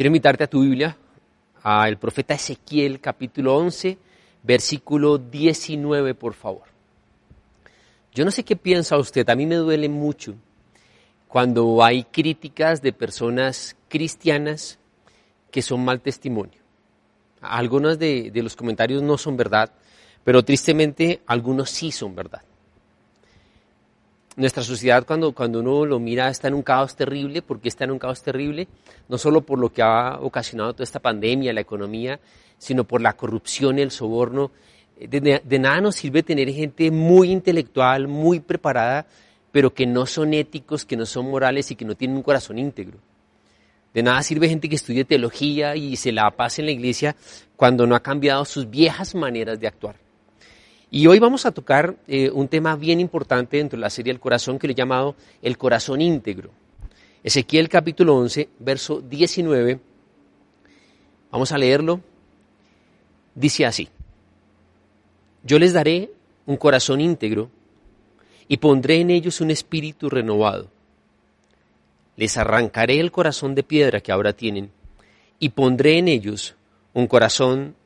quiero invitarte a tu Biblia, al profeta Ezequiel capítulo 11, versículo 19, por favor. Yo no sé qué piensa usted, a mí me duele mucho cuando hay críticas de personas cristianas que son mal testimonio. Algunos de, de los comentarios no son verdad, pero tristemente algunos sí son verdad nuestra sociedad cuando, cuando uno lo mira está en un caos terrible. ¿Por qué está en un caos terrible? No solo por lo que ha ocasionado toda esta pandemia, la economía, sino por la corrupción el soborno. De, de, nada nos sirve tener gente muy intelectual, muy preparada, pero que no son éticos, que no son morales y que no tienen un corazón íntegro. De nada sirve gente que estudie teología y se la pase en la iglesia cuando no ha cambiado sus viejas maneras de actuar. Y hoy vamos a tocar eh, un tema bien importante dentro de la serie del corazón que le he llamado el corazón íntegro. Ezequiel capítulo 11, verso 19. Vamos a leerlo. Dice así. Yo les daré un corazón íntegro y pondré en ellos un espíritu renovado. Les arrancaré el corazón de piedra que ahora tienen y pondré en ellos un corazón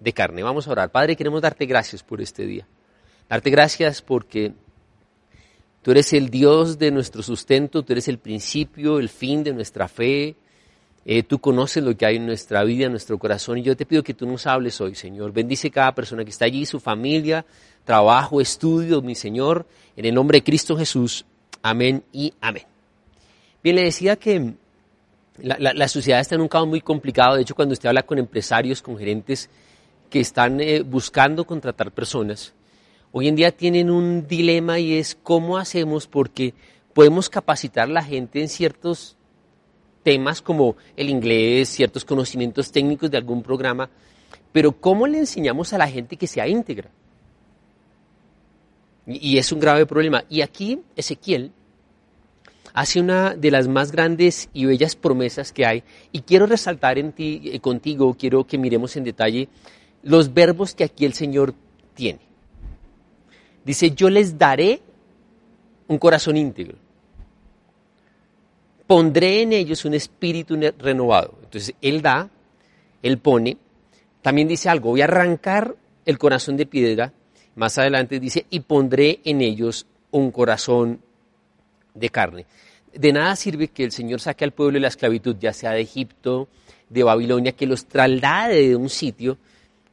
de carne. Vamos a orar. Padre, queremos darte gracias por este día. Darte gracias porque tú eres el Dios de nuestro sustento, tú eres el principio, el fin de nuestra fe. Eh, tú conoces lo que hay en nuestra vida, en nuestro corazón, y yo te pido que tú nos hables hoy, Señor. Bendice cada persona que está allí, su familia, trabajo, estudio, mi Señor, en el nombre de Cristo Jesús. Amén y amén. Bien, le decía que la, la sociedad está en un caos muy complicado. De hecho, cuando usted habla con empresarios, con gerentes, que están eh, buscando contratar personas, hoy en día tienen un dilema y es cómo hacemos porque podemos capacitar a la gente en ciertos temas como el inglés, ciertos conocimientos técnicos de algún programa, pero ¿cómo le enseñamos a la gente que sea íntegra? Y, es un grave problema. Y aquí Ezequiel hace una de las más grandes y bellas promesas que hay, y quiero resaltar en ti, eh, contigo, quiero que miremos en detalle los verbos que aquí el Señor tiene. Dice, yo les daré un corazón íntegro. Pondré en ellos un espíritu renovado. Entonces, Él da, Él pone. También dice algo, voy a arrancar el corazón de piedra. Más adelante dice, y pondré en ellos un corazón de carne. De nada sirve que el Señor saque al pueblo de la esclavitud, ya sea de Egipto, de Babilonia, que los traslade de un sitio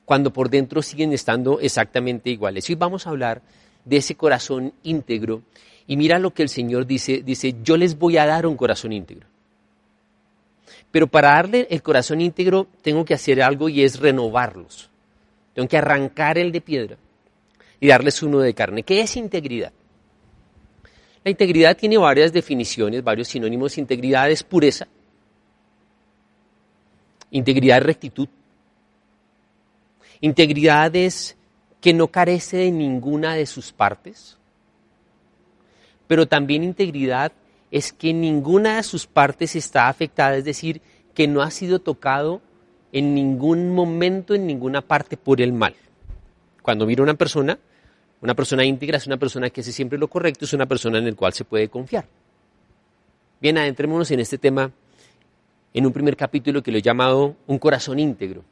cuando por dentro siguen estando exactamente iguales. Hoy vamos a hablar de ese corazón íntegro y mira lo que el Señor dice, dice, yo les voy a dar un corazón íntegro. Pero para darle el corazón íntegro tengo que hacer algo y es renovarlos. Tengo que arrancar el de piedra y darles uno de carne. ¿Qué es integridad? La integridad tiene varias definiciones, varios sinónimos. Integridad es pureza. Integridad es rectitud. Integridad es que no carece de ninguna de sus partes, pero también integridad es que ninguna de sus partes está afectada, es decir, que no ha sido tocado en ningún momento, en ninguna parte por el mal. Cuando mira una persona, una persona íntegra es una persona que hace siempre lo correcto, es una persona en la cual se puede confiar. Bien, adentrémonos en este tema en un primer capítulo que lo he llamado Un corazón íntegro.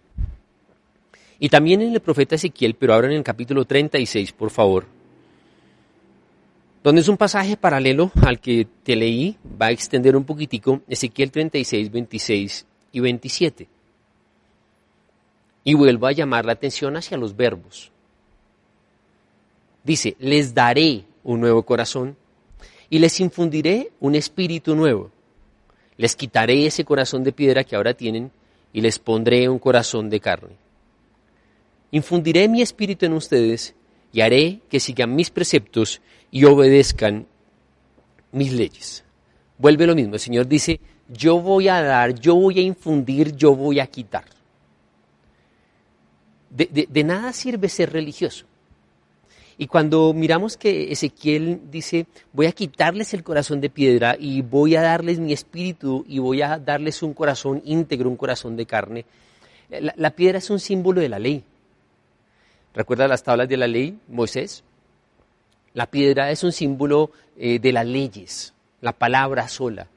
Y también en el profeta Ezequiel, pero ahora en el capítulo 36, por favor, donde es un pasaje paralelo al que te leí, va a extender un poquitico, Ezequiel 36, 26 y 27. Y vuelvo a llamar la atención hacia los verbos. Dice, les daré un nuevo corazón y les infundiré un espíritu nuevo. Les quitaré ese corazón de piedra que ahora tienen y les pondré un corazón de carne infundiré mi espíritu en ustedes y haré que sigan mis preceptos y obedezcan mis leyes. vuelve lo mismo. El Señor dice, yo voy a dar, yo voy a infundir, yo voy a quitar. De, nada sirve ser religioso. Y cuando miramos que Ezequiel dice, voy a quitarles el corazón de piedra y voy a darles mi espíritu y voy a darles un corazón íntegro, un corazón de carne, la, piedra es un símbolo de la ley. ¿Recuerda las tablas de la ley, Moisés? La piedra es un símbolo eh, de las leyes, la palabra sola.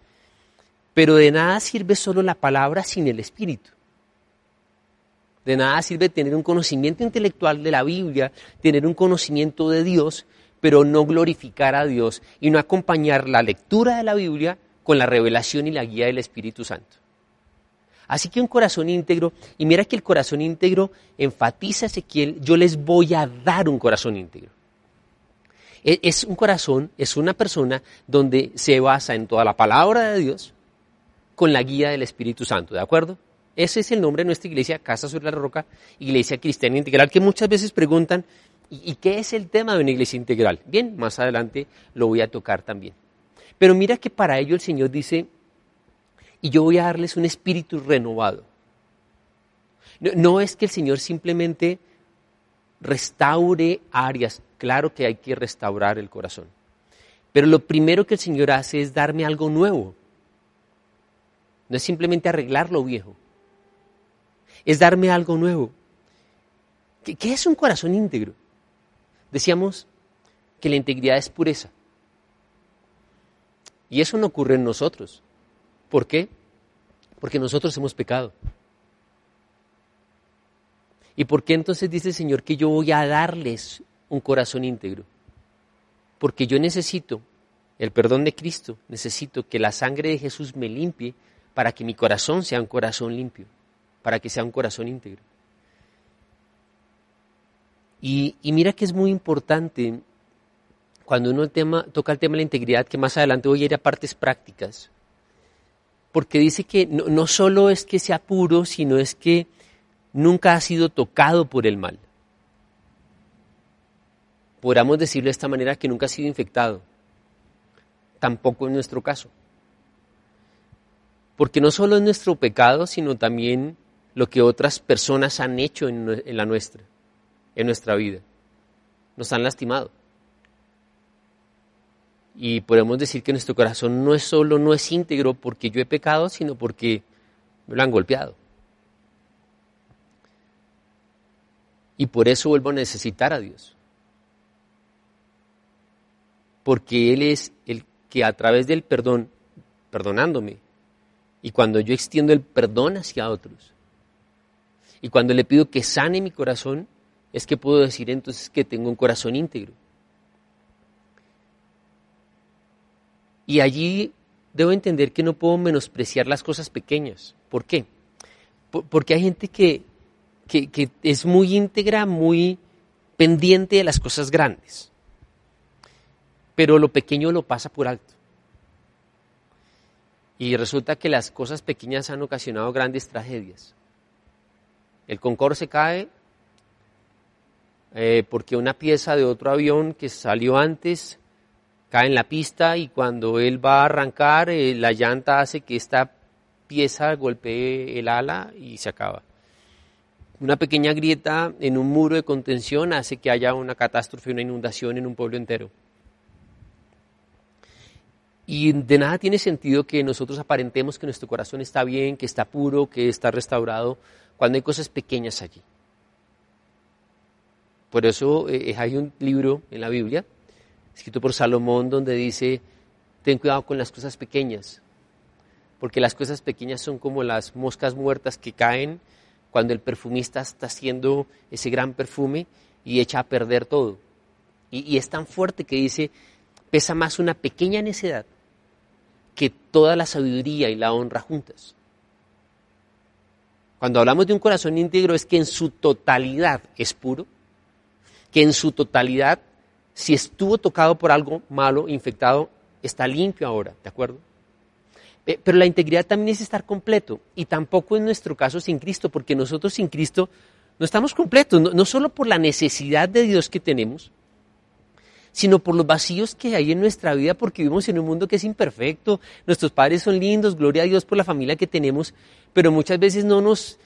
Pero de nada sirve solo la palabra sin el espíritu. De nada sirve tener un conocimiento intelectual de la Biblia, tener un conocimiento de Dios, pero no glorificar a Dios y no acompañar la lectura de la Biblia con la revelación y la guía del Espíritu Santo. Así que un corazón íntegro, y mira que el corazón íntegro enfatiza Ezequiel, yo les voy a dar un corazón íntegro. E, es un corazón, es una persona donde se basa en toda la palabra de Dios con la guía del Espíritu Santo, ¿de acuerdo? Ese es el nombre de nuestra iglesia, Casa sobre la Roca, Iglesia Cristiana Integral, que muchas veces preguntan, ¿y qué es el tema de una iglesia integral? Bien, más adelante lo voy a tocar también. Pero mira que para ello el Señor dice, y yo voy a darles un espíritu renovado. No, es que el Señor simplemente restaure áreas, claro que hay que restaurar el corazón, pero lo primero que el Señor hace es darme algo nuevo. No es simplemente arreglar lo viejo, es darme algo nuevo. ¿Qué, ¿Qué, es un corazón íntegro? Decíamos que la integridad es pureza. Y eso no ocurre en nosotros. ¿Por qué? Porque nosotros hemos pecado. ¿Y por qué entonces dice el Señor que yo voy a darles un corazón íntegro? Porque yo necesito el perdón de Cristo, necesito que la sangre de Jesús me limpie para que mi corazón sea un corazón limpio, para que sea un corazón íntegro. Y, mira que es muy importante cuando uno toca el tema de la integridad, que más adelante voy a ir a partes prácticas, porque dice que no, solo es que sea puro, sino es que nunca ha sido tocado por el mal. Podríamos decirlo de esta manera que nunca ha sido infectado. Tampoco en nuestro caso. Porque no solo es nuestro pecado, sino también lo que otras personas han hecho en la nuestra, en nuestra vida. Nos han lastimado. Y podemos decir que nuestro corazón no es solo, no es íntegro porque yo he pecado, sino porque me lo han golpeado. Y por eso vuelvo a necesitar a Dios. Porque Él es el que a través del perdón, perdonándome, y cuando yo extiendo el perdón hacia otros, y cuando le pido que sane mi corazón, es que puedo decir entonces que tengo un corazón íntegro. Y allí debo entender que no puedo menospreciar las cosas pequeñas. ¿Por qué? porque hay gente que, que, es muy íntegra, muy pendiente de las cosas grandes. Pero lo pequeño lo pasa por alto. Y resulta que las cosas pequeñas han ocasionado grandes tragedias. El Concorde se cae eh, porque una pieza de otro avión que salió antes cae en la pista y cuando él va a arrancar, eh, la llanta hace que esta pieza golpee el ala y se acaba. Una pequeña grieta en un muro de contención hace que haya una catástrofe, una inundación en un pueblo entero. Y de nada tiene sentido que nosotros aparentemos que nuestro corazón está bien, que está puro, que está restaurado, cuando hay cosas pequeñas allí. Por eso eh, hay un libro en la Biblia escrito por Salomón, donde dice, ten cuidado con las cosas pequeñas, porque las cosas pequeñas son como las moscas muertas que caen cuando el perfumista está haciendo ese gran perfume y echa a perder todo. Y, es tan fuerte que dice, pesa más una pequeña necedad que toda la sabiduría y la honra juntas. Cuando hablamos de un corazón íntegro es que en su totalidad es puro, que en su totalidad si estuvo tocado por algo malo, infectado, está limpio ahora, ¿de acuerdo? Pero la integridad también es estar completo y tampoco en nuestro caso sin Cristo, porque nosotros sin Cristo no estamos completos, no, solo por la necesidad de Dios que tenemos, sino por los vacíos que hay en nuestra vida porque vivimos en un mundo que es imperfecto. Nuestros padres son lindos, gloria a Dios por la familia que tenemos, pero muchas veces no nos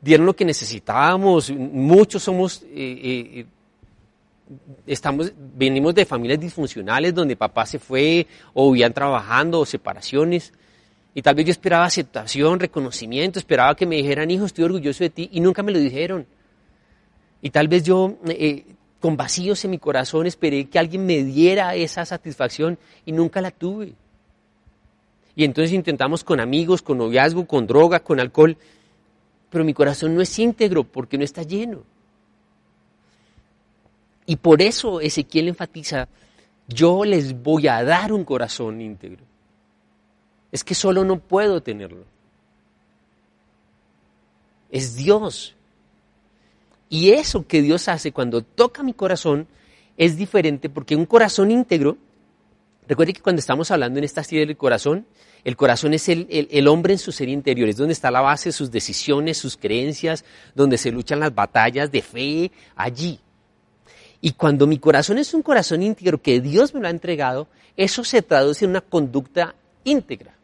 dieron lo que necesitábamos. Muchos somos, eh, eh, estamos, venimos de familias disfuncionales donde papá se fue o vivían trabajando o separaciones. Y tal vez yo esperaba aceptación, reconocimiento, esperaba que me dijeran, hijo, estoy orgulloso de ti, y nunca me lo dijeron. Y tal vez yo, eh, con vacíos en mi corazón, esperé que alguien me diera esa satisfacción y nunca la tuve. Y entonces intentamos con amigos, con noviazgo, con droga, con alcohol, pero mi corazón no es íntegro porque no está lleno. Y por eso Ezequiel enfatiza, yo les voy a dar un corazón íntegro. Es que solo no puedo tenerlo. Es Dios y eso que Dios hace cuando toca mi corazón es diferente porque un corazón íntegro, recuerde que cuando estamos hablando en esta serie del corazón, el corazón es el, el, hombre en su ser interior, es donde está la base de sus decisiones, sus creencias, donde se luchan las batallas de fe, allí. Y cuando mi corazón es un corazón íntegro que Dios me lo ha entregado, eso se traduce en una conducta íntegra.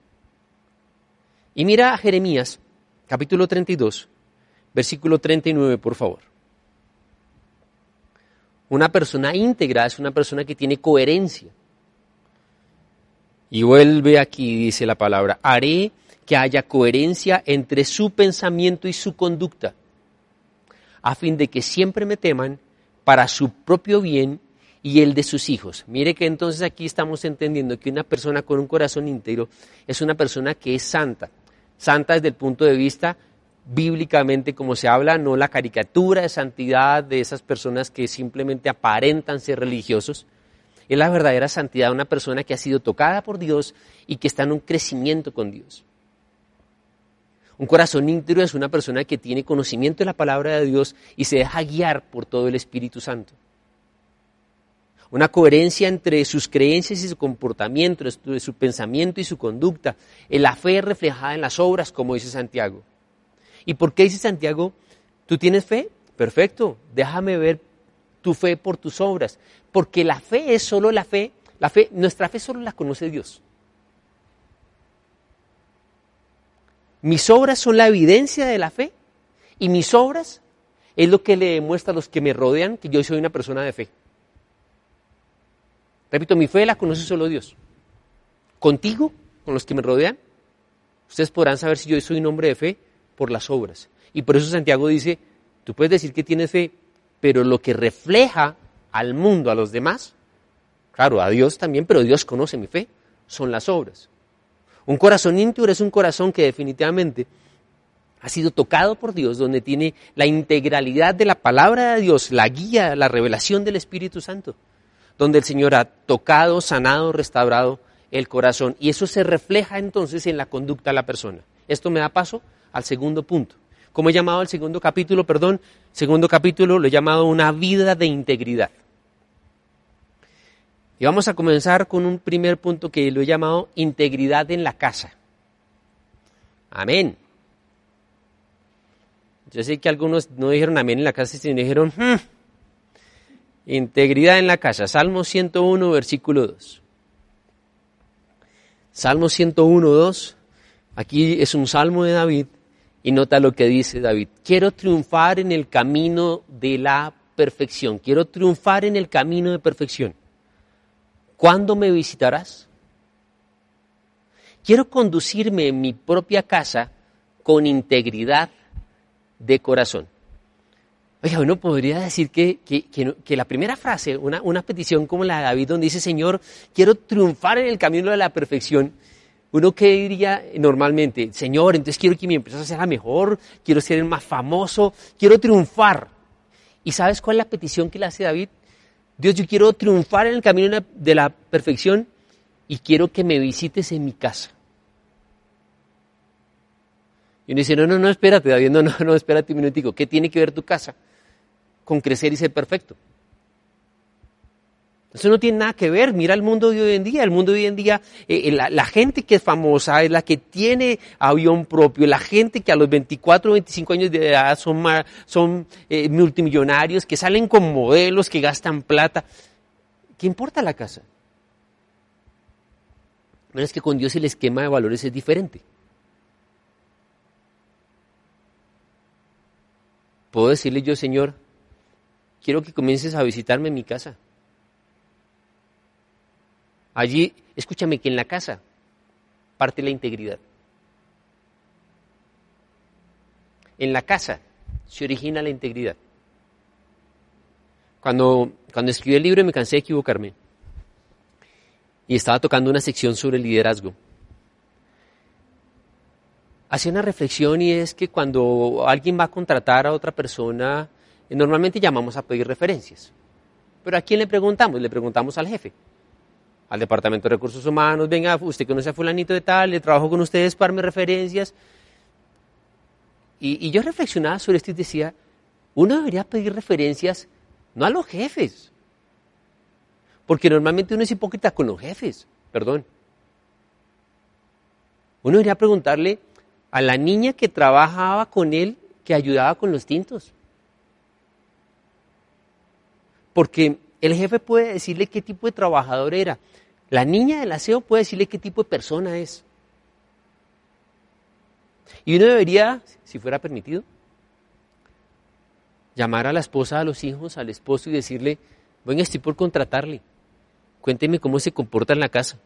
Y mira a Jeremías, capítulo 32, versículo 39, por favor. Una persona íntegra es una persona que tiene coherencia. Y vuelve aquí, dice la palabra, haré que haya coherencia entre su pensamiento y su conducta, a fin de que siempre me teman para su propio bien y el de sus hijos. Mire que entonces aquí estamos entendiendo que una persona con un corazón íntegro es una persona que es santa. Santa desde el punto de vista bíblicamente como se habla, no la caricatura de santidad de esas personas que simplemente aparentan ser religiosos. Es la verdadera santidad de una persona que ha sido tocada por Dios y que está en un crecimiento con Dios. Un corazón íntegro es una persona que tiene conocimiento de la palabra de Dios y se deja guiar por todo el Espíritu Santo. Una coherencia entre sus creencias y su comportamiento, entre su pensamiento y su conducta. La fe reflejada en las obras, como dice Santiago. ¿Y por qué dice Santiago, tú tienes fe? Perfecto, déjame ver tu fe por tus obras. Porque la fe es solo la fe, la fe, nuestra fe solo la conoce Dios. Mis obras son la evidencia de la fe y mis obras es lo que le demuestra a los que me rodean que yo soy una persona de fe. Repito, mi fe la conoce solo Dios. Contigo, con los que me rodean, ustedes podrán saber si yo soy un hombre de fe por las obras. Y por eso Santiago dice, tú puedes decir que tienes fe, pero lo que refleja al mundo, a los demás, claro, a Dios también, pero Dios conoce mi fe, son las obras. Un corazón íntegro es un corazón que definitivamente ha sido tocado por Dios, donde tiene la integralidad de la palabra de Dios, la guía, la revelación del Espíritu Santo, donde el Señor ha tocado, sanado, restaurado el corazón. Y eso se refleja entonces en la conducta de la persona. Esto me da paso al segundo punto. ¿Cómo he llamado al segundo capítulo? Perdón, segundo capítulo lo he llamado una vida de integridad. Y vamos a comenzar con un primer punto que lo he llamado integridad en la casa. Amén. Yo sé que algunos no dijeron amén en la casa, sino dijeron hmm". integridad en la casa. Salmo 101, versículo 2. Salmo 101, 2. Aquí es un salmo de David y nota lo que dice David. Quiero triunfar en el camino de la perfección. Quiero triunfar en el camino de perfección. ¿Cuándo me visitarás? Quiero conducirme en mi propia casa con integridad de corazón. Oiga, uno podría decir que, que, la primera frase, una, una petición como la de David, donde dice, Señor, quiero triunfar en el camino de la perfección, uno que diría normalmente, Señor, entonces quiero que mi empresa sea mejor, quiero ser el más famoso, quiero triunfar. ¿Y sabes cuál es la petición que le hace David? Dios, yo quiero triunfar en el camino de la perfección y quiero que me visites en mi casa. Y uno dice, no, no, no, espérate, David, no, no, no, espérate un minutico. ¿Qué tiene que ver tu casa con crecer y ser perfecto? Eso no tiene nada que ver. Mira el mundo de hoy en día. El mundo de hoy en día, eh, eh, la, gente que es famosa es la que tiene avión propio. La gente que a los 24 o 25 años de edad son, eh, multimillonarios, que salen con modelos, que gastan plata. ¿qué importa la casa? No es que con Dios el esquema de valores es diferente. Puedo decirle yo, Señor, quiero que comiences a visitarme en mi casa. Allí, escúchame que en la casa parte la integridad. En la casa se origina la integridad. Cuando, cuando escribí el libro me cansé de equivocarme y estaba tocando una sección sobre liderazgo. Hacía una reflexión y es que cuando alguien va a contratar a otra persona, eh, normalmente llamamos a pedir referencias. Pero ¿a quién le preguntamos? Le preguntamos al jefe, al Departamento de Recursos Humanos, venga, usted conoce a fulanito de tal, le trabajo con ustedes para darme referencias. Y, y yo reflexionaba sobre esto y decía, uno debería pedir referencias no a los jefes, porque normalmente uno es hipócrita con los jefes, perdón. Uno debería preguntarle a la niña que trabajaba con él, que ayudaba con los tintos. Porque el jefe puede decirle qué tipo de trabajador era. La niña del aseo puede decirle qué tipo de persona es. Y uno debería, si fuera permitido, llamar a la esposa, a los hijos, al esposo y decirle, bueno, estoy por contratarle. Cuénteme cómo se comporta en la casa.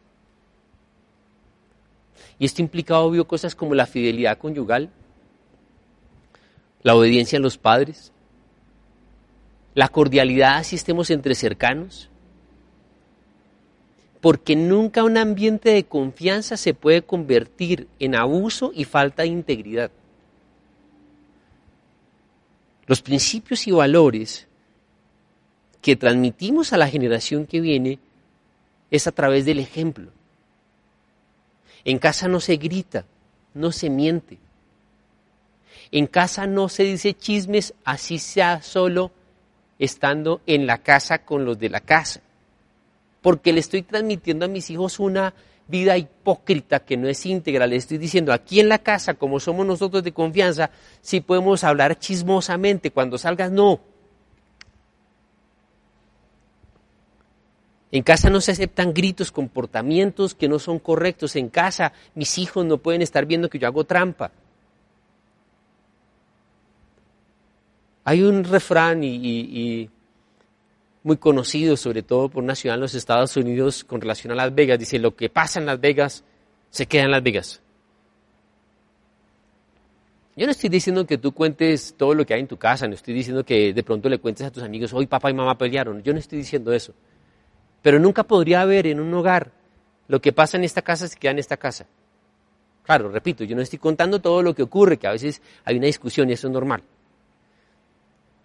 Y esto implica, obvio, cosas como la fidelidad conyugal, la obediencia a los padres, la cordialidad si estemos entre cercanos, porque nunca un ambiente de confianza se puede convertir en abuso y falta de integridad. Los principios y valores que transmitimos a la generación que viene es a través del ejemplo. En casa no se grita, no se miente. En casa no se dice chismes, así sea solo estando en la casa con los de la casa. Porque le estoy transmitiendo a mis hijos una vida hipócrita que no es íntegra. Le estoy diciendo, aquí en la casa, como somos nosotros de confianza, sí podemos hablar chismosamente. Cuando salgas, no. En casa no se aceptan gritos, comportamientos que no son correctos. En casa mis hijos no pueden estar viendo que yo hago trampa. Hay un refrán y, muy conocido, sobre todo por una ciudad en los Estados Unidos con relación a Las Vegas. Dice, lo que pasa en Las Vegas se queda en Las Vegas. Yo no estoy diciendo que tú cuentes todo lo que hay en tu casa, no estoy diciendo que de pronto le cuentes a tus amigos, hoy papá y mamá pelearon. Yo no estoy diciendo eso. Pero nunca podría haber en un hogar lo que pasa en esta casa se queda en esta casa. Claro, repito, yo no estoy contando todo lo que ocurre, que a veces hay una discusión y eso es normal.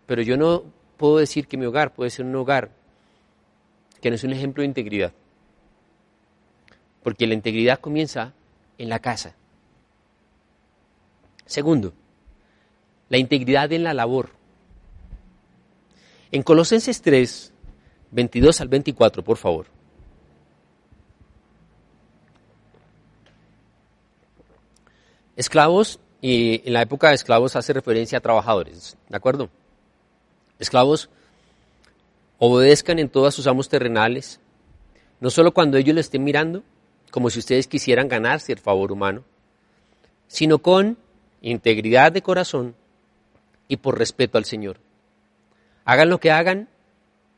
Pero yo no puedo decir que mi hogar puede ser un hogar que no es un ejemplo de integridad. Porque la integridad comienza en la casa. Segundo, la integridad en la labor. En Colosenses 3, 22 al 24, por favor. Esclavos, y en la época de esclavos hace referencia a trabajadores, ¿de acuerdo? Esclavos, obedezcan en todos sus amos terrenales, no solo cuando ellos le estén mirando, como si ustedes quisieran ganarse el favor humano, sino con integridad de corazón y por respeto al Señor. Hagan lo que hagan,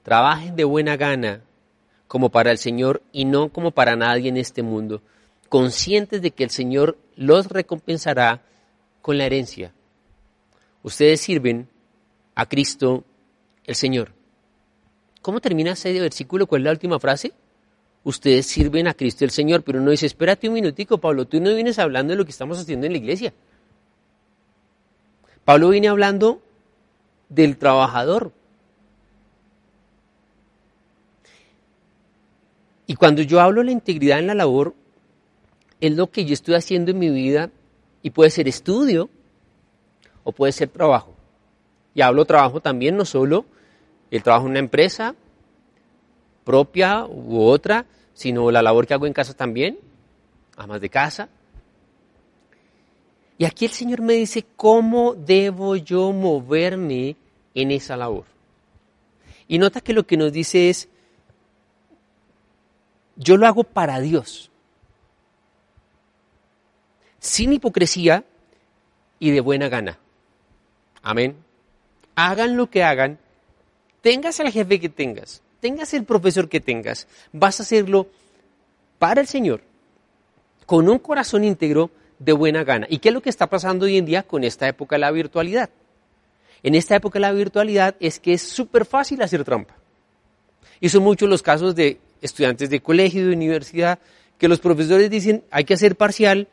Trabajen de buena gana como para el Señor y no como para nadie en este mundo, conscientes de que el Señor los recompensará con la herencia. Ustedes sirven a Cristo el Señor. ¿Cómo termina ese versículo? ¿Cuál es la última frase? Ustedes sirven a Cristo el Señor, pero no dice, espérate un minutico, Pablo, tú no vienes hablando de lo que estamos haciendo en la iglesia. Pablo viene hablando del trabajador, Y cuando yo hablo de la integridad en la labor, es lo que yo estoy haciendo en mi vida y puede ser estudio o puede ser trabajo. Y hablo trabajo también, no solo el trabajo en una empresa propia u otra, sino la labor que hago en casa también, amas de casa. Y aquí el Señor me dice cómo debo yo moverme en esa labor. Y nota que lo que nos dice es, yo lo hago para Dios, sin hipocresía y de buena gana. Amén. Hagan lo que hagan, tengas al jefe que tengas, tengas el profesor que tengas, vas a hacerlo para el Señor, con un corazón íntegro de buena gana. ¿Y qué es lo que está pasando hoy en día con esta época de la virtualidad? En esta época de la virtualidad es que es súper fácil hacer trampa. Y son muchos los casos de estudiantes de colegio, de universidad, que los profesores dicen hay que hacer parcial.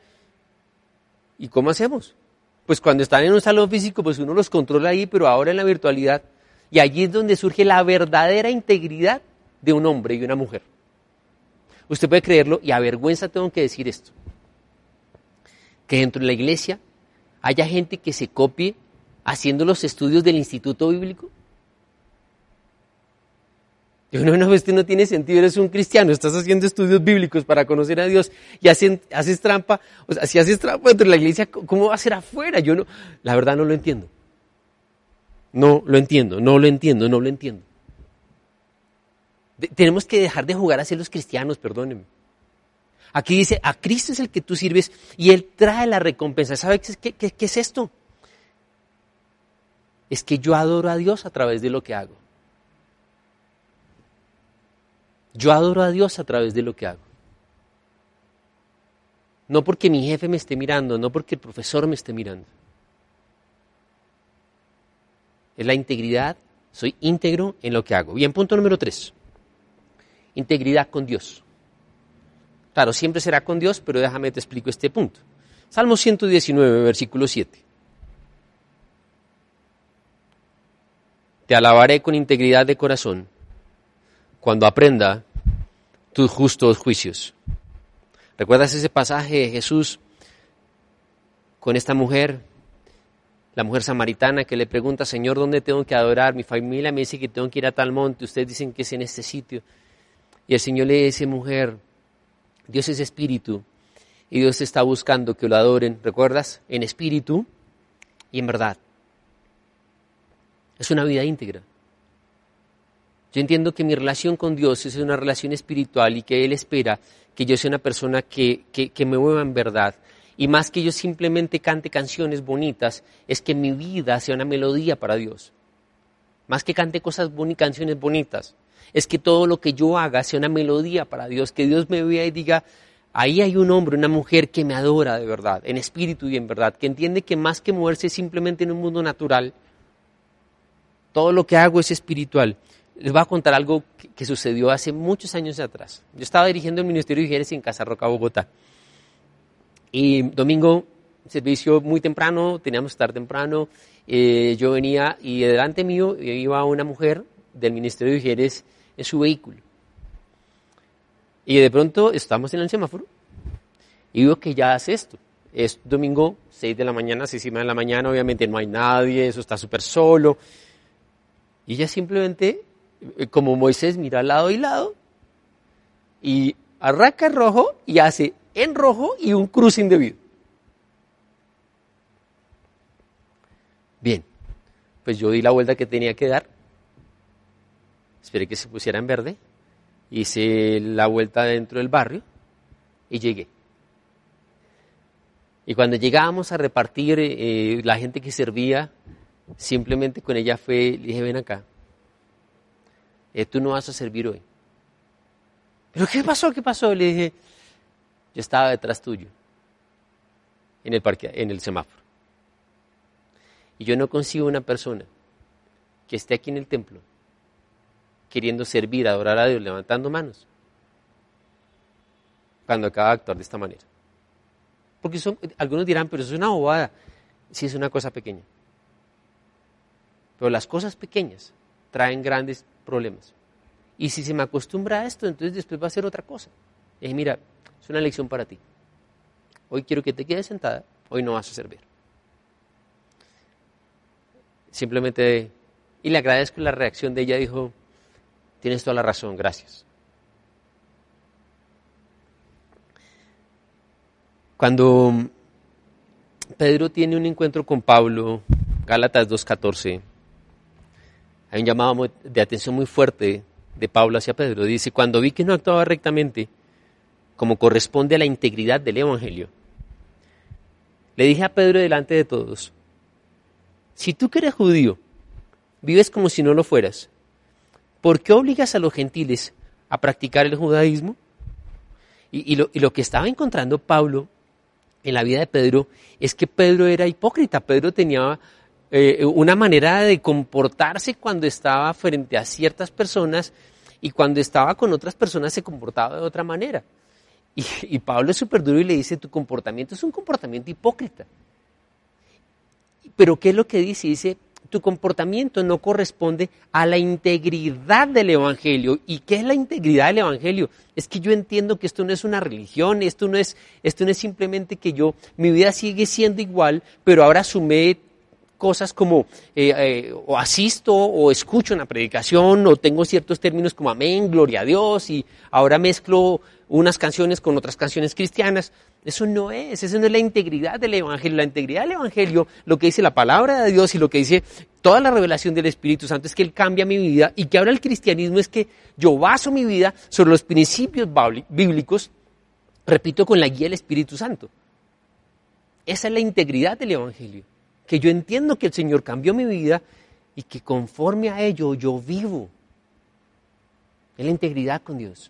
¿Y cómo hacemos? Pues cuando están en un salón físico, pues uno los controla ahí, pero ahora en la virtualidad. Y allí es donde surge la verdadera integridad de un hombre y una mujer. Usted puede creerlo y a vergüenza tengo que decir esto. Que dentro de la iglesia haya gente que se copie haciendo los estudios del Instituto Bíblico. Yo no, no, esto no tiene sentido, eres un cristiano, estás haciendo estudios bíblicos para conocer a Dios y haces trampa, o sea, si haces trampa dentro de la iglesia, ¿cómo va a ser afuera? Yo no, la verdad no lo entiendo. No lo entiendo, no lo entiendo, no lo entiendo. tenemos que dejar de jugar a ser los cristianos, perdónenme. Aquí dice, a Cristo es el que tú sirves y Él trae la recompensa. ¿Sabes qué, qué es esto? Es que yo adoro a Dios a través de lo que hago. Yo adoro a Dios a través de lo que hago. No porque mi jefe me esté mirando, no porque el profesor me esté mirando. Es la integridad, soy íntegro en lo que hago. Bien, punto número tres. Integridad con Dios. Claro, siempre será con Dios, pero déjame te explico este punto. Salmo 119, versículo 7. Te alabaré con integridad de corazón cuando aprenda tus justos juicios. ¿Recuerdas ese pasaje de Jesús con esta mujer, la mujer samaritana que le pregunta, Señor, ¿dónde tengo que adorar? Mi familia me dice que tengo que ir a tal monte, ustedes dicen que es en este sitio. Y el Señor le dice, mujer, Dios es espíritu y Dios está buscando que lo adoren, ¿recuerdas? En espíritu y en verdad. Es una vida íntegra. Yo entiendo que mi relación con Dios es una relación espiritual y que Él espera que yo sea una persona que, que, me mueva en verdad. Y más que yo simplemente cante canciones bonitas, es que mi vida sea una melodía para Dios. Más que cante cosas bonitas, canciones bonitas, es que todo lo que yo haga sea una melodía para Dios, que Dios me vea y diga, ahí hay un hombre, una mujer que me adora de verdad, en espíritu y en verdad, que entiende que más que moverse simplemente en un mundo natural, todo lo que hago es espiritual. Les voy a contar algo que, sucedió hace muchos años atrás. Yo estaba dirigiendo el Ministerio de Higienes en Casa Roca, Bogotá. Y domingo, servicio muy temprano, teníamos que estar temprano. Eh, yo venía y delante mío iba una mujer del Ministerio de Higienes en su vehículo. Y de pronto estamos en el semáforo y veo que ya hace esto. Es domingo, 6 de la mañana, 6 de la mañana, obviamente no hay nadie, eso está súper solo. Y ella simplemente, eh, como Moisés, mira al lado y lado y arranca rojo y hace en rojo y un cruce indebido. Bien, pues yo di la vuelta que tenía que dar esperé que se pusiera en verde, hice la vuelta dentro del barrio y llegué. Y cuando llegábamos a repartir eh, la gente que servía, simplemente con ella fue, le dije, ven acá, eh, tú no vas a servir hoy. ¿Pero qué pasó? ¿Qué pasó? Le dije, yo estaba detrás tuyo, en el, parque, en el semáforo. Y yo no consigo una persona que esté aquí en el templo queriendo servir, adorar a Dios, levantando manos, cuando acaba de actuar de esta manera. Porque algunos dirán, pero eso es una bobada. Sí, es una cosa pequeña. Pero las cosas pequeñas traen grandes problemas. Y si se me acostumbra a esto, entonces después va a ser otra cosa. Y mira, es una lección para ti. Hoy quiero que te quedes sentada, hoy no vas a servir. Simplemente, y le agradezco la reacción de ella, dijo, Tienes toda la razón, gracias. Cuando Pedro tiene un encuentro con Pablo, Gálatas 2.14, hay un llamado de atención muy fuerte de Pablo hacia Pedro. Dice, cuando vi que no actuaba rectamente, como corresponde a la integridad del Evangelio, le dije a Pedro delante de todos, si tú que eres judío, vives como si no lo fueras, ¿por qué obligas a los gentiles a practicar el judaísmo? Y, lo, que estaba encontrando Pablo en la vida de Pedro es que Pedro era hipócrita, Pedro tenía eh, una manera de comportarse cuando estaba frente a ciertas personas y cuando estaba con otras personas se comportaba de otra manera. Y, Pablo es súper duro y le dice, tu comportamiento es un comportamiento hipócrita. Pero ¿qué es lo que dice? Dice, tu comportamiento no corresponde a la integridad del Evangelio. ¿Y qué es la integridad del Evangelio? Es que yo entiendo que esto no es una religión, esto no es, esto no es simplemente que yo, mi vida sigue siendo igual, pero ahora sumé cosas como eh, eh, o asisto o escucho una predicación o tengo ciertos términos como amén, gloria a Dios y ahora mezclo unas canciones con otras canciones cristianas. Eso no es, eso no es la integridad del Evangelio. La integridad del Evangelio, lo que dice la palabra de Dios y lo que dice toda la revelación del Espíritu Santo es que Él cambia mi vida y que ahora el cristianismo es que yo baso mi vida sobre los principios bíblicos, repito, con la guía del Espíritu Santo. Esa es la integridad del Evangelio que yo entiendo que el Señor cambió mi vida y que conforme a ello yo vivo en la integridad con Dios.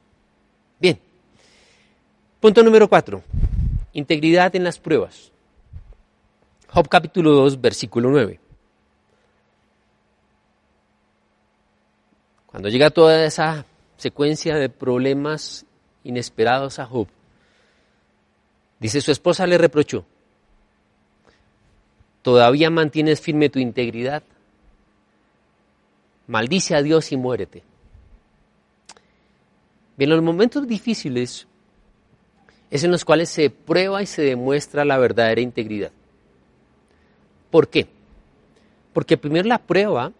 Punto número cuatro, integridad en las pruebas. Job capítulo 2, versículo 9. Cuando llega toda esa secuencia de problemas inesperados a Job, dice su esposa le reprochó, ¿Todavía mantienes firme tu integridad? Maldice a Dios y muérete. Bien, los momentos difíciles es en los cuales se prueba y se demuestra la verdadera integridad. ¿Por qué? Porque primero la prueba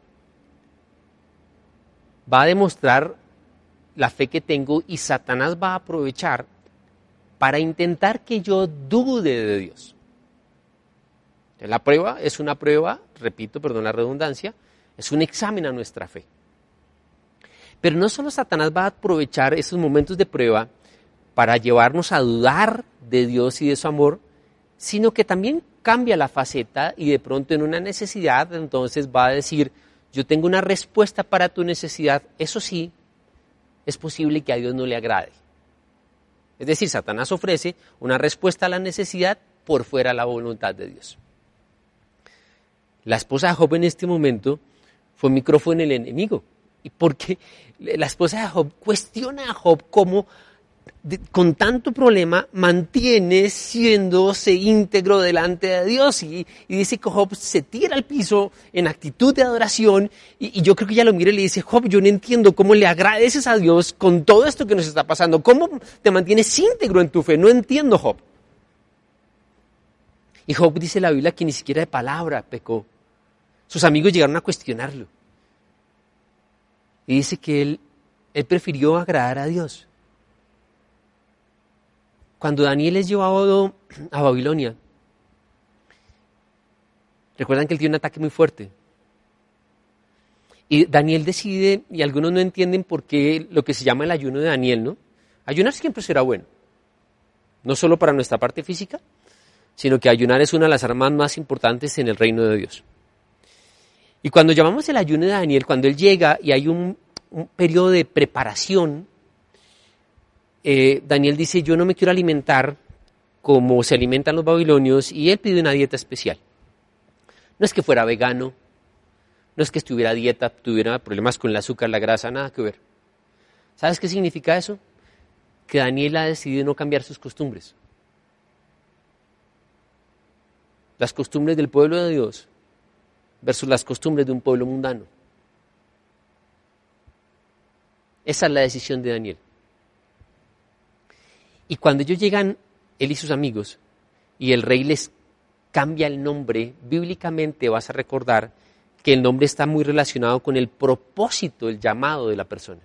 va a demostrar la fe que tengo y Satanás va a aprovechar para intentar que yo dude de Dios. La prueba es una prueba, repito, perdón la redundancia, es un examen a nuestra fe. Pero no solo Satanás va a aprovechar esos momentos de prueba para llevarnos a dudar de Dios y de su amor, sino que también cambia la faceta y de pronto en una necesidad, entonces va a decir, yo tengo una respuesta para tu necesidad, eso sí, es posible que a Dios no le agrade. Es decir, Satanás ofrece una respuesta a la necesidad por fuera de la voluntad de Dios. La esposa de Job en este momento fue micrófono el enemigo. ¿Y porque la esposa de Job cuestiona a Job con tanto problema mantiene siéndose íntegro delante de Dios y, dice que Job se tira al piso en actitud de adoración y, yo creo que ella lo mira y le dice, Job, yo no entiendo cómo le agradeces a Dios con todo esto que nos está pasando, cómo te mantienes íntegro en tu fe, no entiendo Job. Y Job dice la Biblia que ni siquiera de palabra pecó. Sus amigos llegaron a cuestionarlo. Y dice que él, él prefirió agradar a Dios. Cuando Daniel es llevado a Babilonia, recuerdan que él tiene un ataque muy fuerte. Y Daniel decide, y algunos no entienden por qué lo que se llama el ayuno de Daniel, ¿no? Ayunar siempre será bueno. No solo para nuestra parte física, sino que ayunar es una de las armas más importantes en el reino de Dios. Y cuando llamamos el ayuno de Daniel, cuando él llega y hay un, periodo de preparación, eh, Daniel dice, yo no me quiero alimentar como se alimentan los babilonios, y él pide una dieta especial. No es que fuera vegano, no es que estuviera dieta, tuviera problemas con el azúcar, la grasa, nada que ver. ¿Sabes qué significa eso? Que Daniel ha decidido no cambiar sus costumbres. Las costumbres del pueblo de Dios versus las costumbres de un pueblo mundano. Esa es la decisión de Daniel. Y cuando ellos llegan, él y sus amigos, y el rey les cambia el nombre, bíblicamente vas a recordar que el nombre está muy relacionado con el propósito, el llamado de la persona.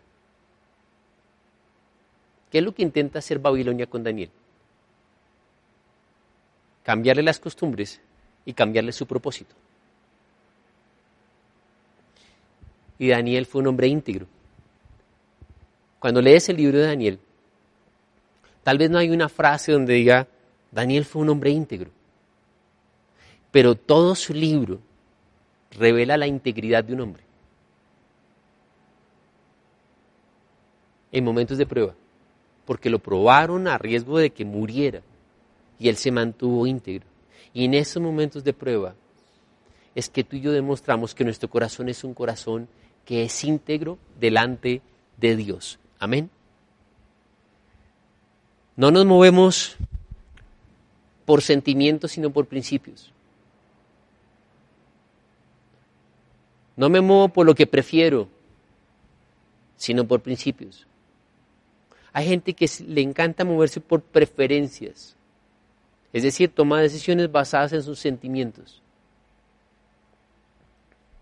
¿Qué es lo que intenta hacer Babilonia con Daniel? Cambiarle las costumbres y cambiarle su propósito. Y Daniel fue un hombre íntegro. Cuando lees el libro de Daniel, tal vez no hay una frase donde diga, Daniel fue un hombre íntegro, pero todo su libro revela la integridad de un hombre. En momentos de prueba, porque lo probaron a riesgo de que muriera y él se mantuvo íntegro. Y en esos momentos de prueba es que tú y yo demostramos que nuestro corazón es un corazón que es íntegro delante de Dios. Amén. No nos movemos por sentimientos, sino por principios. No me muevo por lo que prefiero, sino por principios. Hay gente que le encanta moverse por preferencias, es decir, toma decisiones basadas en sus sentimientos.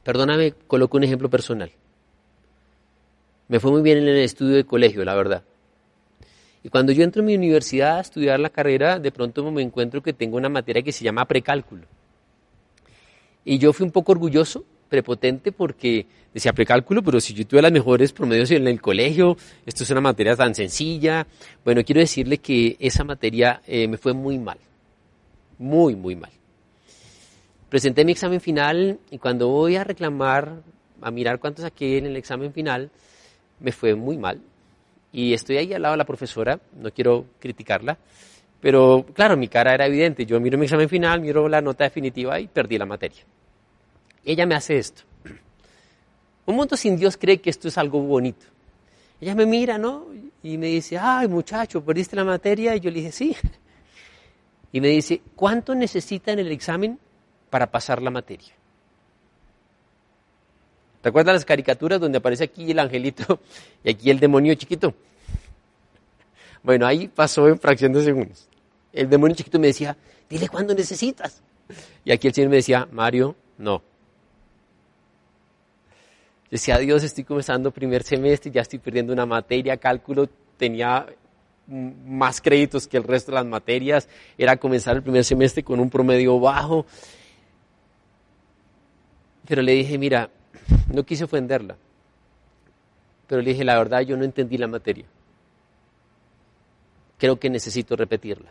Perdóname, coloco un ejemplo personal. Me fue muy bien en el estudio de colegio, la verdad. Y cuando yo entro en mi universidad a estudiar la carrera, de pronto me encuentro que tengo una materia que se llama precálculo. Y yo fui un poco orgulloso, prepotente, porque decía precálculo, pero si yo tuve las mejores promedios en el colegio, esto es una materia tan sencilla. Bueno, quiero decirle que esa materia eh, me fue muy mal, muy, muy mal presenté mi examen final y cuando voy a reclamar, a mirar cuánto saqué en el examen final, me fue muy mal. Y estoy ahí al lado de la profesora, no quiero criticarla, pero claro, mi cara era evidente. Yo miro mi examen final, miro la nota definitiva y perdí la materia. Ella me hace esto. Un mundo sin Dios cree que esto es algo bonito. Ella me mira, ¿no? Y me dice, ay muchacho, perdiste la materia. Y yo le dije, sí. Y me dice, ¿cuánto necesita en el examen para pasar la materia. ¿Te acuerdas las caricaturas donde aparece aquí el angelito y aquí el demonio chiquito? Bueno, ahí pasó en fracción de segundos. El demonio chiquito me decía, dile cuándo necesitas. Y aquí el Señor me decía, Mario, no. Decía, Dios, estoy comenzando primer semestre, ya estoy perdiendo una materia, cálculo, tenía más créditos que el resto de las materias, era comenzar el primer semestre con un promedio bajo, pero le dije, mira, no quise ofenderla, pero le dije, la verdad, yo no entendí la materia. Creo que necesito repetirla.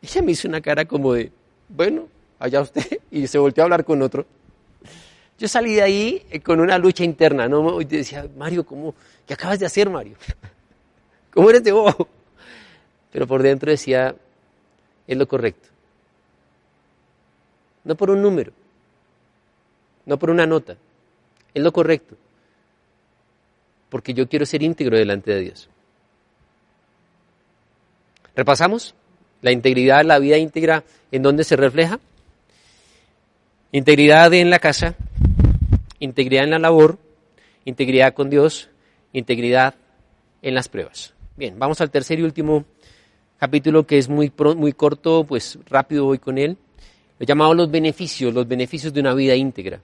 Ella me hizo una cara como de, bueno, allá usted, y se volvió a hablar con otro. Yo salí de ahí eh, con una lucha interna, ¿no? Y decía, Mario, ¿cómo? ¿Qué acabas de hacer, Mario? ¿Cómo eres de bobo? Pero por dentro decía, es lo correcto. No por un número, no por una nota. Es lo correcto. Porque yo quiero ser íntegro delante de Dios. ¿Repasamos? La integridad, la vida íntegra, ¿en dónde se refleja? Integridad en la casa, integridad en la labor, integridad con Dios, integridad en las pruebas. Bien, vamos al tercer y último capítulo que es muy, muy corto, pues rápido voy con él. Lo he llamado los beneficios, los beneficios de una vida íntegra.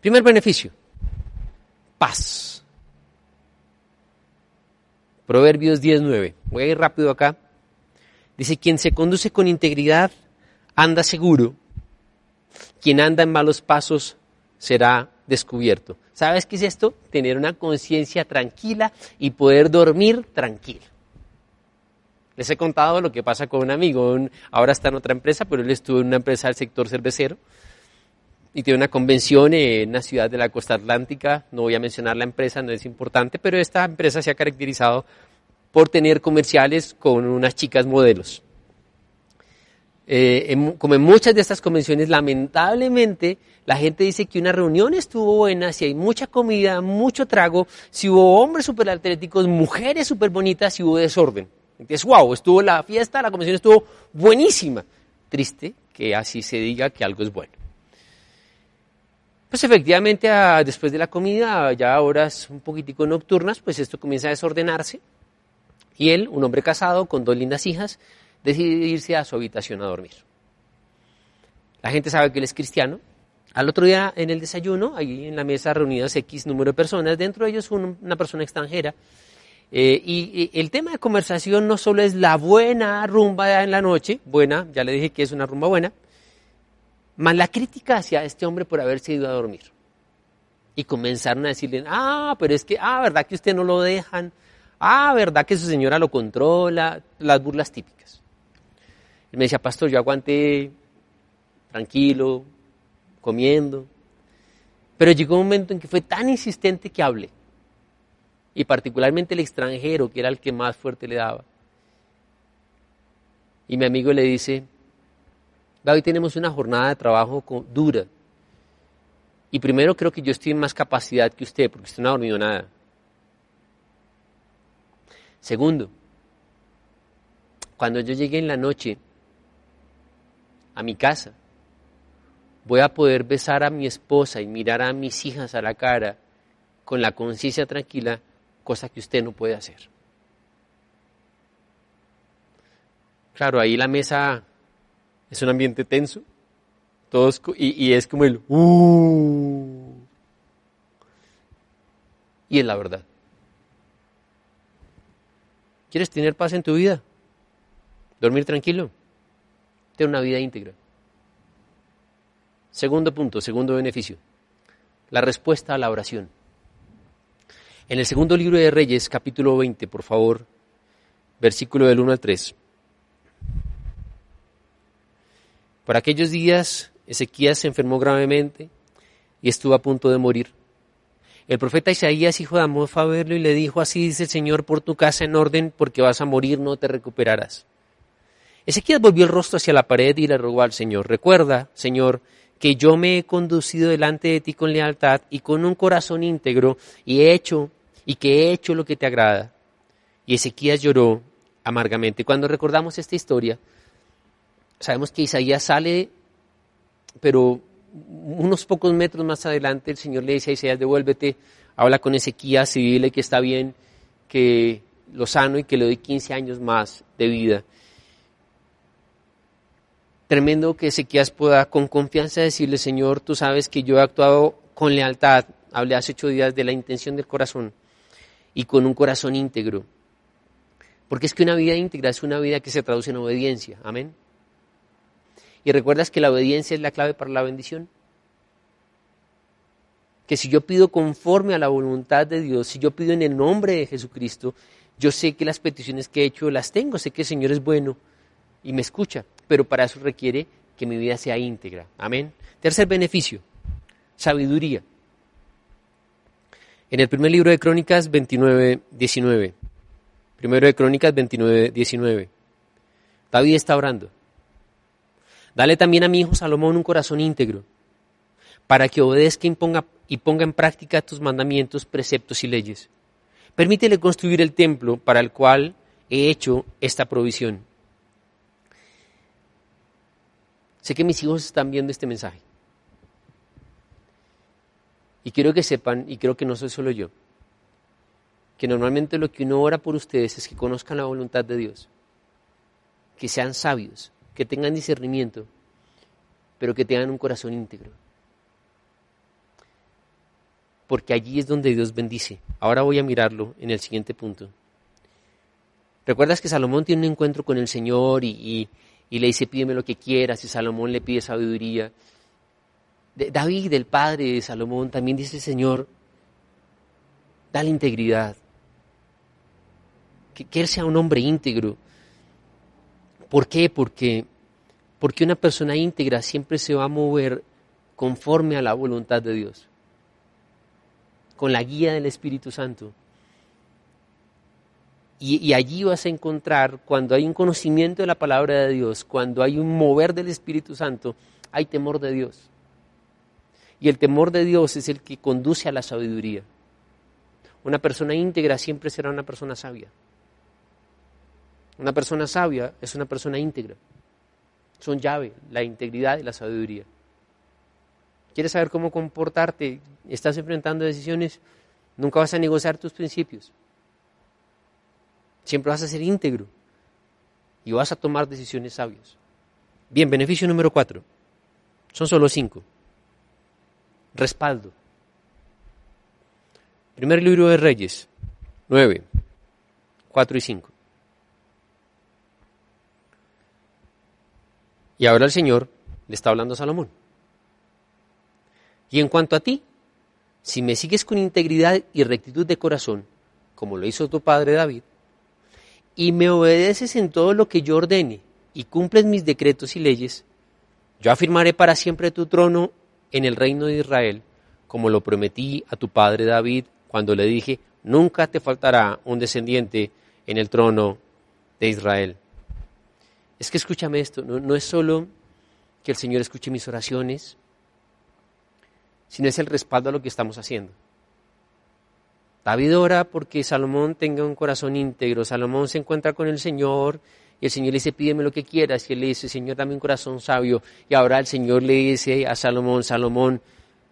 Primer beneficio, paz. Proverbios 19. Voy a ir rápido acá. Dice, quien se conduce con integridad anda seguro. Quien anda en malos pasos será descubierto. ¿Sabes qué es esto? Tener una conciencia tranquila y poder dormir tranquilo. Les he contado lo que pasa con un amigo. ahora está en otra empresa, pero él estuvo en una empresa del sector cervecero y tiene una convención en una ciudad de la costa atlántica. No voy a mencionar la empresa, no es importante, pero esta empresa se ha caracterizado por tener comerciales con unas chicas modelos. Eh, como en muchas de estas convenciones, lamentablemente, la gente dice que una reunión estuvo buena, si hay mucha comida, mucho trago, si hubo hombres súper atléticos, mujeres súper bonitas, si hubo desorden. Entonces, wow, estuvo la fiesta, la convención estuvo buenísima. Triste que así se diga que algo es bueno. Pues efectivamente, después de la comida, ya a horas un poquitico nocturnas, pues esto comienza a desordenarse. Y él, un hombre casado con dos lindas hijas, decide irse a su habitación a dormir. La gente sabe que él es cristiano. Al otro día, en el desayuno, ahí en la mesa reunidas X número de personas, dentro de ellos una persona extranjera. Eh, y, y, el tema de conversación no solo es la buena rumba en la noche, buena, ya le dije que es una rumba buena, más la crítica hacia este hombre por haberse ido a dormir. Y comenzaron a decirle, ah, pero es que, ah, ¿verdad que usted no lo dejan? Ah, ¿verdad que su señora lo controla? Las burlas típicas. Y me decía, pastor, yo aguanté tranquilo, comiendo. Pero llegó un momento en que fue tan insistente que hablé. Y particularmente el extranjero, que era el que más fuerte le daba. Y mi amigo le dice, hoy tenemos una jornada de trabajo dura. Y primero creo que yo estoy en más capacidad que usted, porque usted no ha dormido nada. Segundo, cuando yo llegue en la noche a mi casa, voy a poder besar a mi esposa y mirar a mis hijas a la cara con la conciencia tranquila, cosa que usted no puede hacer. Claro, ahí la mesa es un ambiente tenso, todos, y, es como el uh, y es la verdad. ¿Quieres tener paz en tu vida? ¿Dormir tranquilo? Tener una vida íntegra. Segundo punto, segundo beneficio. La respuesta a la oración. En el segundo libro de Reyes, capítulo 20, por favor, versículo del 1 al 3. Por aquellos días, Ezequías se enfermó gravemente y estuvo a punto de morir. El profeta Isaías, hijo de Amós, fue a verlo y le dijo, así dice el Señor, por tu casa en orden, porque vas a morir, no te recuperarás. Ezequías volvió el rostro hacia la pared y le rogó al Señor, recuerda, Señor, que yo me he conducido delante de ti con lealtad y con un corazón íntegro y he hecho y que he hecho lo que te agrada. Y Ezequías lloró amargamente. Cuando recordamos esta historia, sabemos que Isaías sale, pero unos pocos metros más adelante el Señor le dice a Isaías, devuélvete, habla con Ezequías y dile que está bien, que lo sano y que le doy 15 años más de vida. Tremendo que Ezequías pueda con confianza decirle, Señor, tú sabes que yo he actuado con lealtad, hablé hace ocho días de la intención del corazón y con un corazón íntegro. Porque es que una vida íntegra es una vida que se traduce en obediencia. Amén. Y recuerdas que la obediencia es la clave para la bendición. Que si yo pido conforme a la voluntad de Dios, si yo pido en el nombre de Jesucristo, yo sé que las peticiones que he hecho las tengo, sé que el Señor es bueno y me escucha, pero para eso requiere que mi vida sea íntegra. Amén. Tercer beneficio, sabiduría. En el primer libro de Crónicas 29, 19. Primero de Crónicas 29, 19. David está orando. Dale también a mi hijo Salomón un corazón íntegro, para que obedezca y ponga, y ponga en práctica tus mandamientos, preceptos y leyes. Permítele construir el templo para el cual he hecho esta provisión. Sé que mis hijos están viendo este mensaje. Y quiero que sepan, y creo que no soy solo yo, que normalmente lo que uno ora por ustedes es que conozcan la voluntad de Dios, que sean sabios, que tengan discernimiento, pero que tengan un corazón íntegro. Porque allí es donde Dios bendice. Ahora voy a mirarlo en el siguiente punto. ¿Recuerdas que Salomón tiene un encuentro con el Señor y, le dice, pídeme lo que quieras? Y Salomón le pide sabiduría. David, el padre de Salomón, también dice, Señor, dale integridad. Que, que él sea un hombre íntegro ¿Por qué? Porque, porque una persona íntegra siempre se va a mover conforme a la voluntad de Dios, con la guía del Espíritu Santo. Y, y, allí vas a encontrar, cuando hay un conocimiento de la palabra de Dios, cuando hay un mover del Espíritu Santo, hay temor de Dios. Y el temor de Dios es el que conduce a la sabiduría. Una persona íntegra siempre será una persona sabia. Una persona sabia es una persona íntegra. Son llave, la integridad y la sabiduría. ¿Quieres saber cómo comportarte? ¿Estás enfrentando decisiones? Nunca vas a negociar tus principios. Siempre vas a ser íntegro y vas a tomar decisiones sabias. Bien, beneficio número cuatro. Son solo cinco. Respaldo. Primer libro de Reyes, nueve, cuatro y cinco. Y ahora el Señor le está hablando a Salomón. Y en cuanto a ti, si me sigues con integridad y rectitud de corazón, como lo hizo tu padre David, y me obedeces en todo lo que yo ordene y cumples mis decretos y leyes, yo afirmaré para siempre tu trono en el reino de Israel, como lo prometí a tu padre David cuando le dije, nunca te faltará un descendiente en el trono de Israel. Es que escúchame esto, no, es solo que el Señor escuche mis oraciones, sino es el respaldo a lo que estamos haciendo. David ora porque Salomón tenga un corazón íntegro. Salomón se encuentra con el Señor y el Señor le dice, pídeme lo que quieras. Y él le dice, Señor, dame un corazón sabio. Y ahora el Señor le dice a Salomón, Salomón,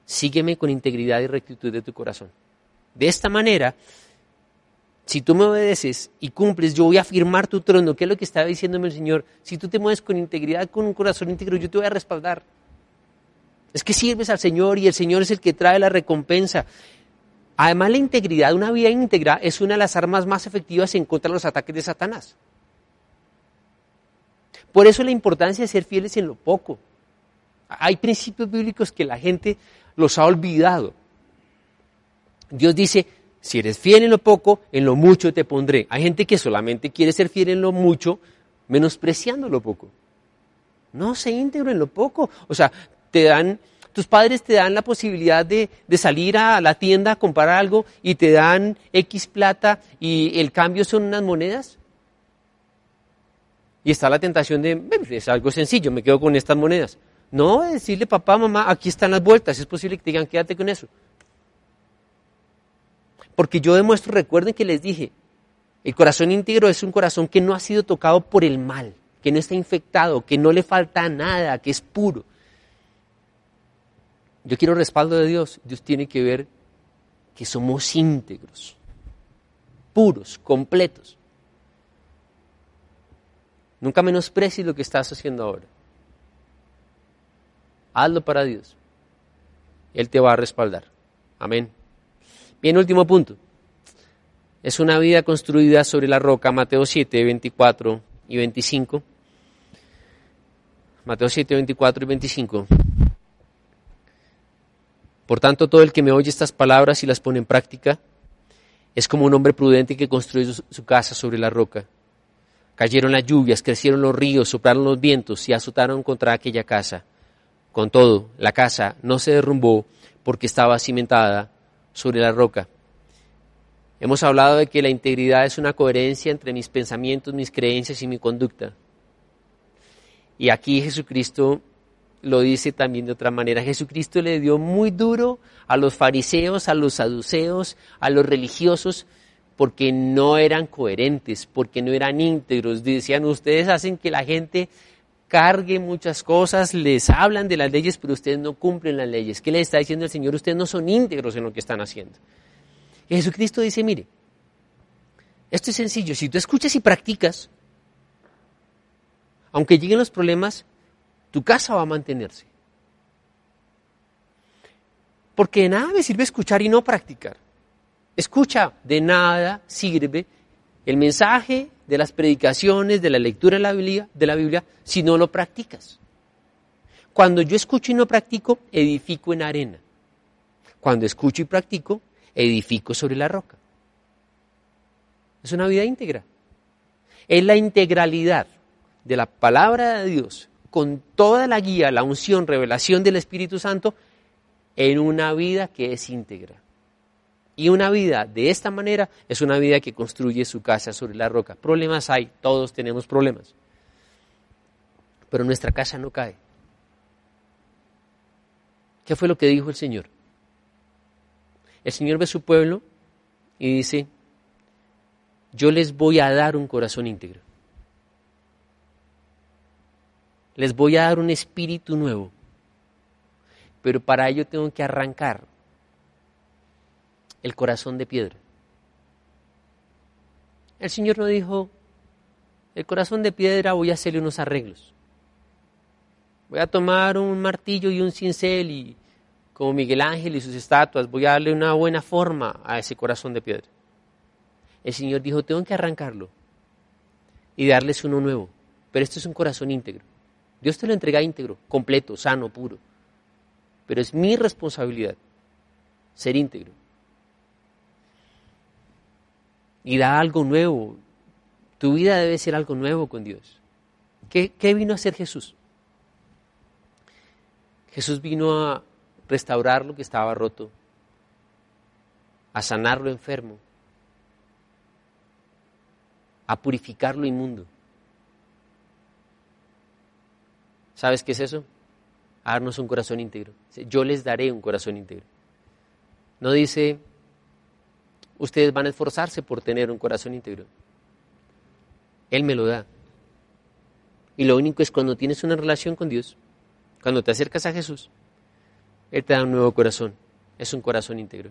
sígueme con integridad y rectitud de tu corazón. De esta manera, si tú me obedeces y cumples, yo voy a firmar tu trono. ¿Qué es lo que estaba diciéndome el Señor? Si tú te mueves con integridad, con un corazón íntegro, yo te voy a respaldar. Es que sirves al Señor y el Señor es el que trae la recompensa. Además, la integridad, una vida íntegra, es una de las armas más efectivas en contra de los ataques de Satanás. Por eso la importancia de ser fieles en lo poco. Hay principios bíblicos que la gente los ha olvidado. Dios dice, si eres fiel en lo poco, en lo mucho te pondré. Hay gente que solamente quiere ser fiel en lo mucho, menospreciando lo poco. No, sé íntegro en lo poco. O sea, te dan, tus padres te dan la posibilidad de, salir a la tienda a comprar algo y te dan X plata y el cambio son unas monedas. Y está la tentación de, es algo sencillo, me quedo con estas monedas. No, decirle papá, mamá, aquí están las vueltas, es posible que te digan, quédate con eso. Porque yo demuestro, recuerden que les dije, el corazón íntegro es un corazón que no ha sido tocado por el mal, que no está infectado, que no le falta nada, que es puro. Yo quiero respaldo de Dios. Dios tiene que ver que somos íntegros, puros, completos. Nunca menosprecies lo que estás haciendo ahora. Hazlo para Dios. Él te va a respaldar. Amén. Bien, último punto. Es una vida construida sobre la roca, Mateo 7, 24 y 25. Mateo 7, 24 y 25. Por tanto, todo el que me oye estas palabras y las pone en práctica es como un hombre prudente que construyó su casa sobre la roca. Cayeron las lluvias, crecieron los ríos, soplaron los vientos y azotaron contra aquella casa. Con todo, la casa no se derrumbó porque estaba cimentada sobre la roca. Hemos hablado de que la integridad es una coherencia entre mis pensamientos, mis creencias y mi conducta. Y aquí Jesucristo lo dice también de otra manera. Jesucristo le dio muy duro a los fariseos, a los saduceos, a los religiosos, porque no eran coherentes, porque no eran íntegros. Decían, ustedes hacen que la gente cargue muchas cosas, les hablan de las leyes, pero ustedes no cumplen las leyes. ¿Qué le está diciendo el Señor? Ustedes no son íntegros en lo que están haciendo. Y Jesucristo dice, mire, esto es sencillo, si tú escuchas y practicas, aunque lleguen los problemas, tu casa va a mantenerse. Porque de nada me sirve escuchar y no practicar. Escucha, de nada sirve el mensaje de las predicaciones, de la lectura de la Biblia, de la Biblia si no lo practicas. Cuando yo escucho y no practico, edifico en arena. Cuando escucho y practico, edifico sobre la roca. Es una vida íntegra. Es la integralidad de la palabra de Dios con toda la guía, la unción, revelación del Espíritu Santo en una vida que es íntegra. Y una vida de esta manera es una vida que construye su casa sobre la roca. Problemas hay, todos tenemos problemas. Pero nuestra casa no cae. ¿Qué fue lo que dijo el Señor? El Señor ve su pueblo y dice, yo les voy a dar un corazón íntegro les voy a dar un espíritu nuevo. Pero para ello tengo que arrancar el corazón de piedra. El Señor no dijo, el corazón de piedra voy a hacerle unos arreglos. Voy a tomar un martillo y un cincel y como Miguel Ángel y sus estatuas, voy a darle una buena forma a ese corazón de piedra. El Señor dijo, tengo que arrancarlo y darles uno nuevo. Pero esto es un corazón íntegro. Dios te lo entrega íntegro, completo, sano, puro. Pero es mi responsabilidad ser íntegro. Y da algo nuevo. Tu vida debe ser algo nuevo con Dios. ¿Qué, qué vino a hacer Jesús? Jesús vino a restaurar lo que estaba roto, a sanar lo enfermo, a purificar lo inmundo. ¿Sabes qué es eso? A darnos un corazón íntegro. Yo les daré un corazón íntegro. No dice, ustedes van a esforzarse por tener un corazón íntegro. Él me lo da. Y lo único es cuando tienes una relación con Dios, cuando te acercas a Jesús, Él te da un nuevo corazón. Es un corazón íntegro.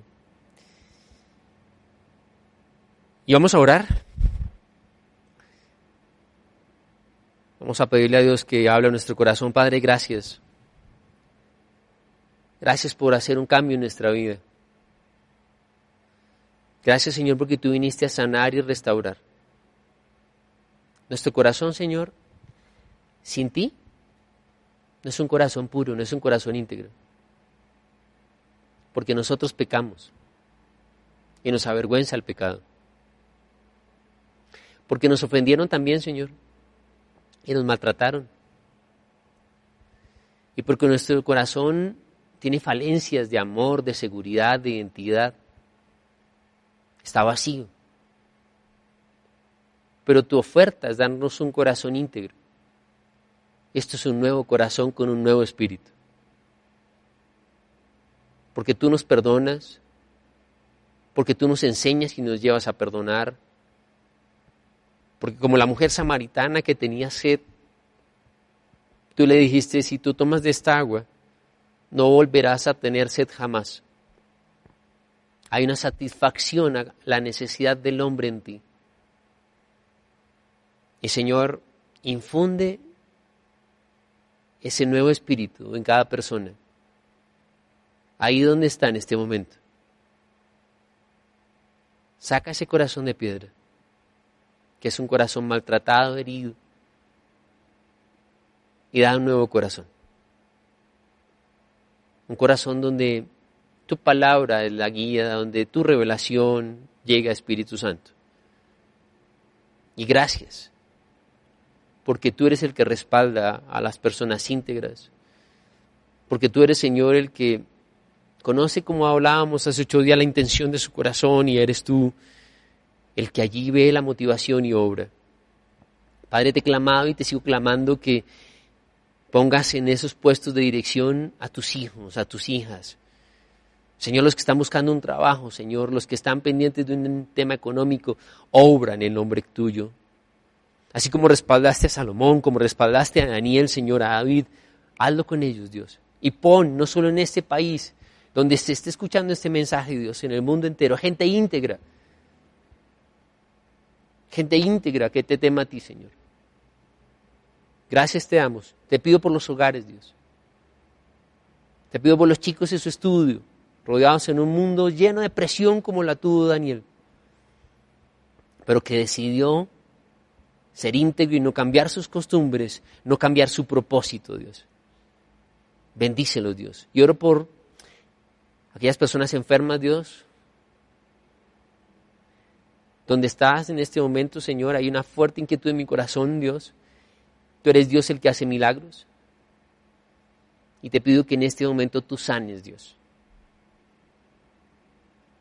Y vamos a orar. Vamos a pedirle a Dios que hable a nuestro corazón. Padre, gracias. Gracias por hacer un cambio en nuestra vida. Gracias, Señor, porque tú viniste a sanar y restaurar. Nuestro corazón, Señor, sin ti, no es un corazón puro, no es un corazón íntegro. Porque nosotros pecamos y nos avergüenza el pecado. Porque nos ofendieron también, Señor, y nos maltrataron. Y porque nuestro corazón tiene falencias de amor, de seguridad, de identidad. Está vacío. Pero tu oferta es darnos un corazón íntegro. Esto es un nuevo corazón con un nuevo espíritu. Porque tú nos perdonas, porque tú nos enseñas y nos llevas a perdonar, porque como la mujer samaritana que tenía sed, tú le dijiste, si tú tomas de esta agua, no volverás a tener sed jamás. Hay una satisfacción a la necesidad del hombre en ti. Y Señor, infunde ese nuevo espíritu en cada persona. Ahí donde está en este momento. Saca ese corazón de piedra que es un corazón maltratado, herido, y da un nuevo corazón. Un corazón donde tu palabra es la guía, donde tu revelación llega Espíritu Santo. Y gracias, porque tú eres el que respalda a las personas íntegras, porque tú eres, Señor, el que conoce, como hablábamos hace ocho días, la intención de su corazón y eres tú el que allí ve la motivación y obra. Padre, te he clamado y te sigo clamando que pongas en esos puestos de dirección a tus hijos, a tus hijas. Señor, los que están buscando un trabajo, Señor, los que están pendientes de un tema económico, obra en nombre tuyo. Así como respaldaste a Salomón, como respaldaste a Daniel, Señor, a David, hazlo con ellos, Dios. Y pon, no solo en este país, donde se esté escuchando este mensaje, Dios, en el mundo entero, gente íntegra, gente íntegra que te tema a ti, Señor. Gracias te damos. Te pido por los hogares, Dios. Te pido por los chicos en su estudio, rodeados en un mundo lleno de presión como la tuvo Daniel, pero que decidió ser íntegro y no cambiar sus costumbres, no cambiar su propósito, Dios. Bendícelos, Dios. Y oro por aquellas personas enfermas, Dios, donde estás en este momento, Señor, hay una fuerte inquietud en mi corazón, Dios. Tú eres Dios el que hace milagros. Y te pido que en este momento tú sanes, Dios.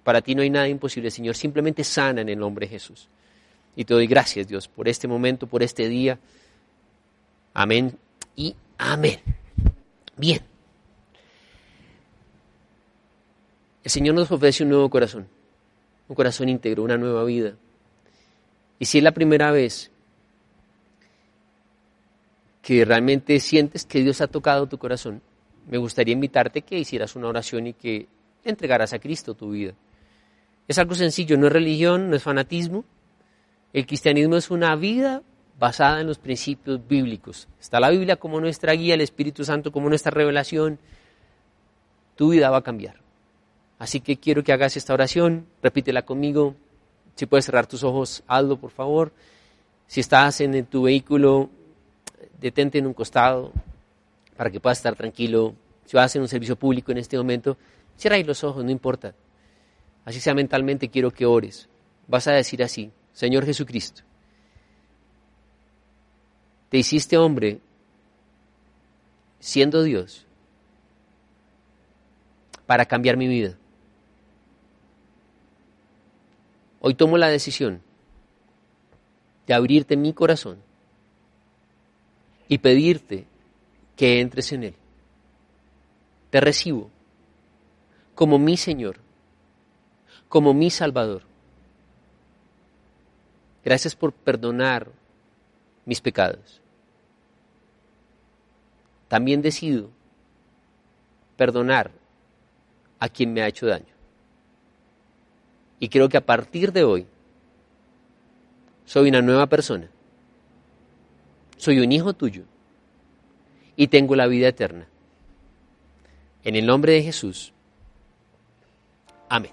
Para ti no hay nada imposible, Señor. Simplemente sana en el nombre de Jesús. Y te doy gracias, Dios, por este momento, por este día. Amén y amén. Bien. El Señor nos ofrece un nuevo corazón un corazón íntegro, una nueva vida. Y si es la primera vez que realmente sientes que Dios ha tocado tu corazón, me gustaría invitarte que hicieras una oración y que entregaras a Cristo tu vida. Es algo sencillo, no es religión, no es fanatismo. El cristianismo es una vida basada en los principios bíblicos. Está la Biblia como nuestra guía, el Espíritu Santo como nuestra revelación. Tu vida va a cambiar. Así que quiero que hagas esta oración, repítela conmigo. Si puedes cerrar tus ojos, hazlo por favor. Si estás en tu vehículo, detente en un costado para que puedas estar tranquilo. Si vas en un servicio público en este momento, Cierra los ojos, no importa. Así sea mentalmente, quiero que ores. Vas a decir así, Señor Jesucristo, te hiciste hombre siendo Dios para cambiar mi vida. Hoy tomo la decisión de abrirte mi corazón y pedirte que entres en él. Te recibo como mi Señor, como mi Salvador. Gracias por perdonar mis pecados. También decido perdonar a quien me ha hecho daño. Y creo que a partir de hoy soy una nueva persona. Soy un hijo tuyo y tengo la vida eterna. En el nombre de Jesús. Amén.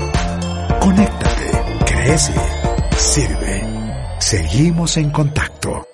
Conéctate, crece, sirve. Seguimos en contacto.